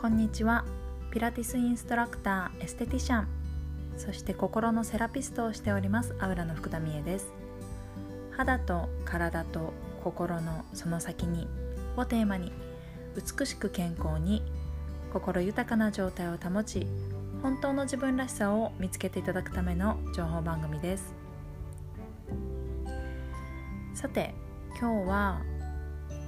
こんにちは。ピラティスインストラクターエステティシャン。そして心のセラピストをしておりますアウラの福田美恵です。肌と体と心のその先にをテーマに美しく健康に心豊かな状態を保ち本当の自分らしさを見つけていただくための情報番組です。さて今日は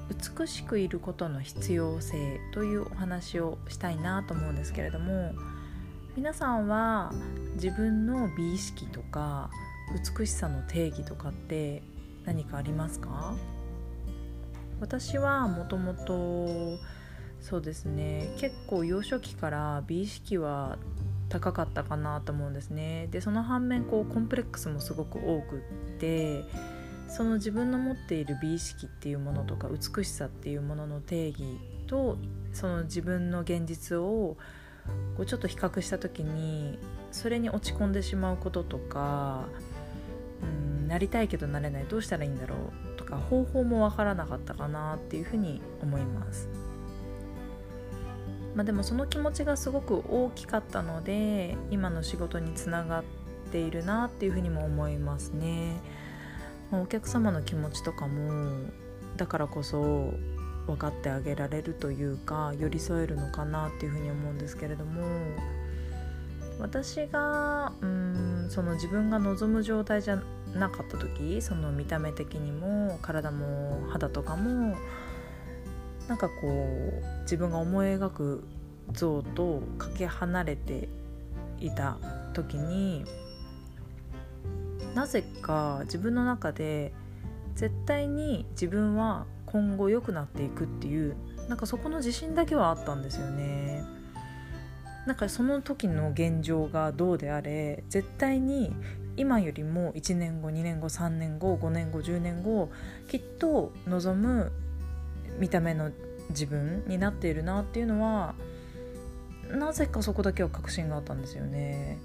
美しくいることの必要性というお話をしたいなと思うんですけれども皆さんは自分の美意識とか美しさの定義とかって何かありますか？私はもともとそうですね結構幼少期から美意識は高かったかなと思うんですね。でその反面こうコンプレックスもすごく多くってその自分の持っている美意識っていうものとか美しさっていうものの定義とその自分の現実をこうちょっと比較した時にそれに落ち込んでしまうこととかうんなりたいけどなれないどうしたらいいんだろうとか方法もわからなかったかなっていうふうに思います。まあ、でもその気持ちがすごく大きかったので今の仕事につながっているなっていうふうにも思いますね。お客様の気持ちとかもだからこそ分かってあげられるというか寄り添えるのかなっていうふうに思うんですけれども私がうんその自分が望む状態じゃなかった時その見た目的にも体も肌とかもなんかこう自分が思い描く像とかけ離れていた時になぜか自分の中で絶対に自分は今後良くなっていくっていうなんかそこの自信だけはあったんですよね。なんかその時の現状がどうであれ絶対に今よりも1年後2年後3年後5年後10年後きっと望む見た目の自分になっているなっていうのはなぜかそこだけは確信があったんですよね。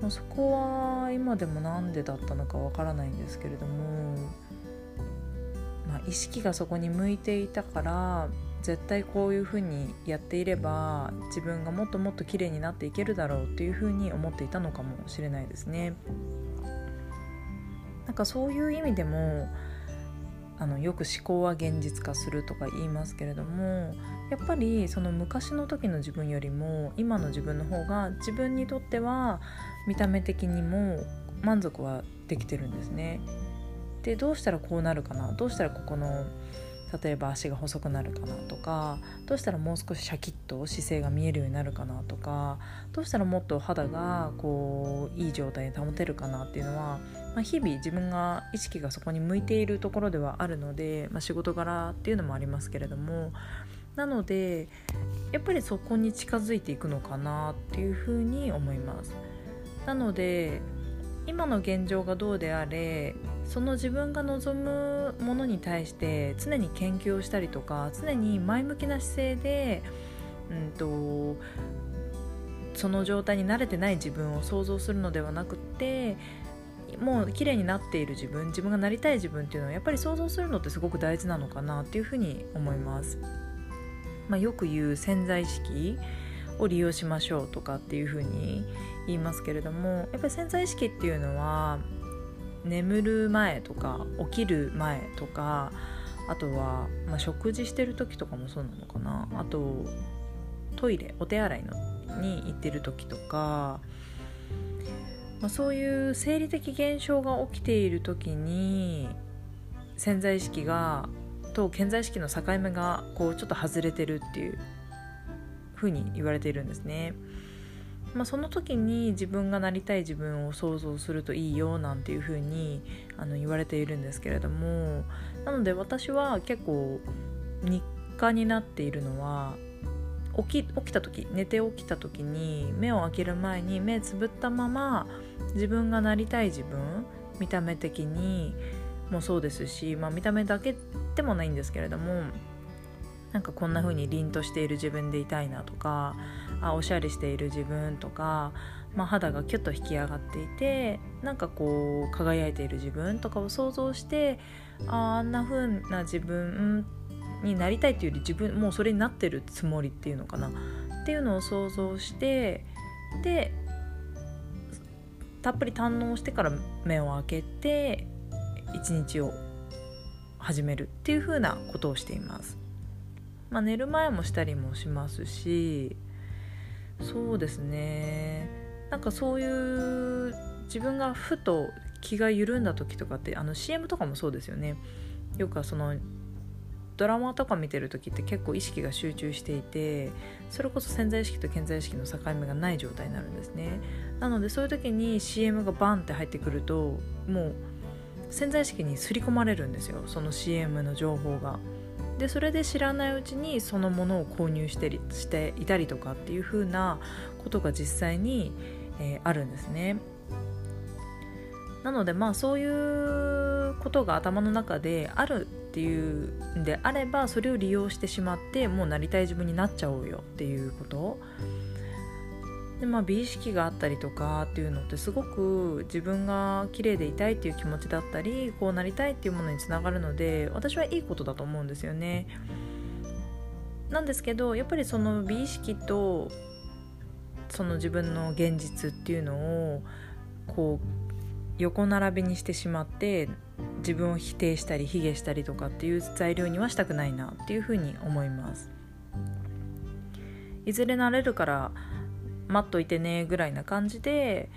まあ、そこは今でも何でだったのかわからないんですけれども、まあ、意識がそこに向いていたから絶対こういうふうにやっていれば自分がもっともっと綺麗になっていけるだろうっていうふうに思っていたのかもしれないですね。なんかそういう意味でもあのよく思考は現実化するとか言いますけれどもやっぱりその昔の時の自分よりも今の自分の方が自分にとっては見た目的にも満足はできてるんですね。でどうしたらこうなるかな？どうしたらここの例えば足が細くなるかなとかどうしたらもう少しシャキッと姿勢が見えるようになるかなとかどうしたらもっと肌がこういい状態に保てるかなっていうのは、まあ、日々自分が意識がそこに向いているところではあるので、まあ、仕事柄っていうのもありますけれどもなのでやっぱりそこに近づいていくのかなっていうふうに思います。なので今の現状がどうであれその自分が望むものに対して常に研究をしたりとか常に前向きな姿勢で、うんと、その状態に慣れてない自分を想像するのではなくてもう綺麗になっている自分自分がなりたい自分っていうのはやっぱり想像するのってすごく大事なのかなっていうふうに思います。まあ、よく言う潜在意識を利用しましょうとかっていうふうに言いますけれどもやっぱり潜在意識っていうのは眠る前とか起きる前とかあとは、まあ、食事してる時とかもそうなのかなあとトイレお手洗いのに行ってる時とか、まあ、そういう生理的現象が起きている時に潜在意識がと健在意識の境目がこうちょっと外れてるっていう風に言われているんですね。まあ、その時に自分がなりたい自分を想像するといいよなんていう風にあに言われているんですけれどもなので私は結構日課になっているのは起き起きた時寝て起きた時に目を開ける前に目つぶったまま自分がなりたい自分見た目的にもそうですし、まあ、見た目だけでもないんですけれどもなんかこんな風に凛としている自分でいたいなとかあおしゃれしている自分とか、まあ、肌がキュッと引き上がっていてなんかこう輝いている自分とかを想像してああんな風な自分になりたいっていうより自分もうそれになってるつもりっていうのかなっていうのを想像してでたっぷり堪能してから目を開けて一日を始めるっていう風なことをしています。まあ、寝る前もしたりもしますしそうですね。なんかそういう自分がふと気が緩んだ時とかってあの CM とかもそうですよね。よくそのドラマとか見てる時って結構意識が集中していてそれこそ潜在意識と潜在意識の境目がない状態になるんですね。なのでそういう時に CM がバンって入ってくるともう潜在意識に刷り込まれるんですよ。その CM の情報が。でそれで知らないうちにそのものを購入してりしていたりとかっていう風なことが実際に、えー、あるんですね。なのでまあそういうことが頭の中であるっていうんであればそれを利用してしまってもうなりたい自分になっちゃおうよっていうこと。でまあ美意識があったりとかっていうのってすごく自分が綺麗でいたいっていう気持ちだったりこうなりたいっていうものにつながるので私はいいことだと思うんですよね。なんですけどやっぱりその美意識とその自分の現実っていうのをこう横並びにしてしまって自分を否定したり卑下したりとかっていう材料にはしたくないなっていうふうに思います。いずれなれるから待っといてねぐらいな感じで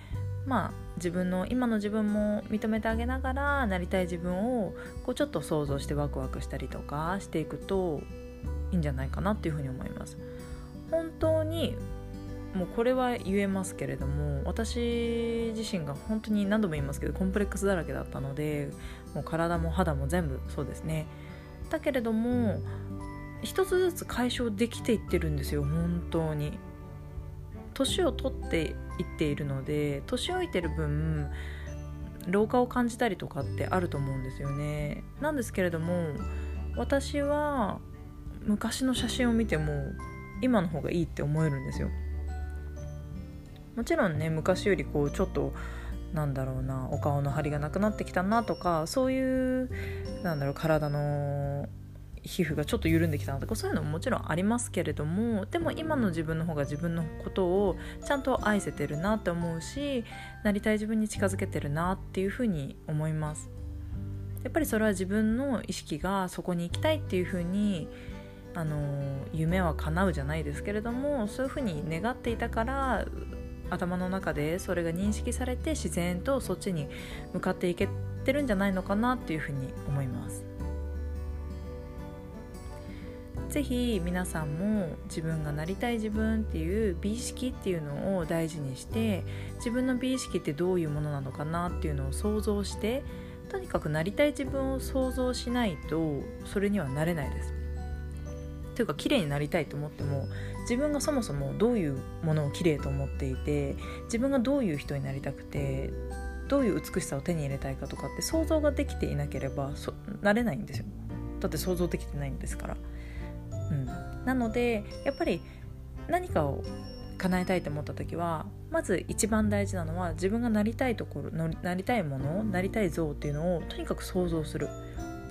まあ自分の今の自分も認めてあげながらなりたい自分をこうちょっと想像してワクワクしたりとかしていくといいんじゃないかなっていうふうに思います。本当にもうこれは言えますけれども私自身が本当に何度も言いますけどコンプレックスだらけだったのでもう体も肌も全部そうですね。だけれども一つずつ解消できていってるんですよ本当に。年を取っていっているので年老いてる分老化を感じたりとかってあると思うんですよね。なんですけれども私は昔の写真を見ても今の方がいいって思えるんですよ。もちろんね昔よりこうちょっとなんだろうなお顔の張りがなくなってきたなとかそういうなんだろう体の皮膚がちょっと緩んできたなとかそういうのももちろんありますけれどもでも今の自分の方が自分のことをちゃんと愛せてるなって思うしなりたい自分に近づけてるなっていうふうに思いますやっぱりそれは自分の意識がそこに行きたいっていうふうにあの夢は叶うじゃないですけれどもそういうふうに願っていたから頭の中でそれが認識されて自然とそっちに向かっていけてるんじゃないのかなっていうふうに思います。ぜひ皆さんも自分がなりたい自分っていう美意識っていうのを大事にして自分の美意識ってどういうものなのかなっていうのを想像してとにかくなりたい自分を想像しないとそれにはなれないです。というか綺麗になりたいと思っても自分がそもそもどういうものを綺麗と思っていて自分がどういう人になりたくてどういう美しさを手に入れたいかとかって想像ができていなければなれないんですよだって想像できてないんですから、うん、なのでやっぱり何かを叶えたいと思った時はまず一番大事なのは自分がなりたいところなりたいものなりたい像っていうのをとにかく想像する。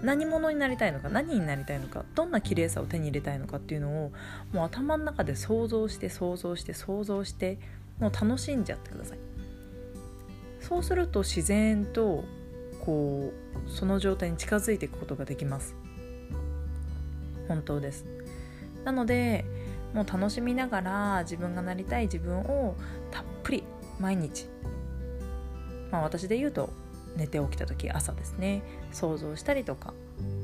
何者になりたいのか何になりたいのかどんな綺麗さを手に入れたいのかっていうのをもう頭の中で想像して想像して想像してもう楽しんじゃってください。そうすると自然とこうその状態に近づいていくことができます。本当です。なのでもう楽しみながら自分がなりたい自分をたっぷり毎日まあ私で言うと寝て起きた時朝ですね想像したりとか、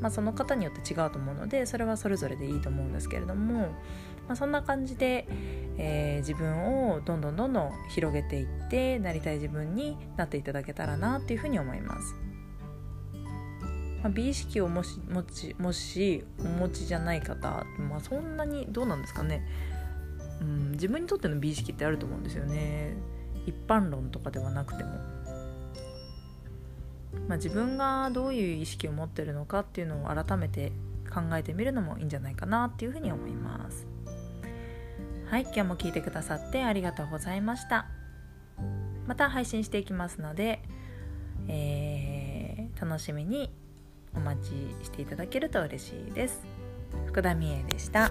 まあ、その方によって違うと思うのでそれはそれぞれでいいと思うんですけれども、まあ、そんな感じで、えー、自分をどんどんどんどん広げていってなりたい自分になっていただけたらなっていうふうに思います。まあ、美意識をもしもちもしお持ちじゃない方、まあ、そんなにどうなんですかね、うん、自分にとっての美意識ってあると思うんですよね。一般論とかではなくても。まあ、自分がどういう意識を持ってるのかっていうのを改めて考えてみるのもいいんじゃないかなっていうふうに思います。はい今日も聞いてくださってありがとうございました。また配信していきますので、えー、楽しみに待ちしていただけると嬉しいです福田美恵でした。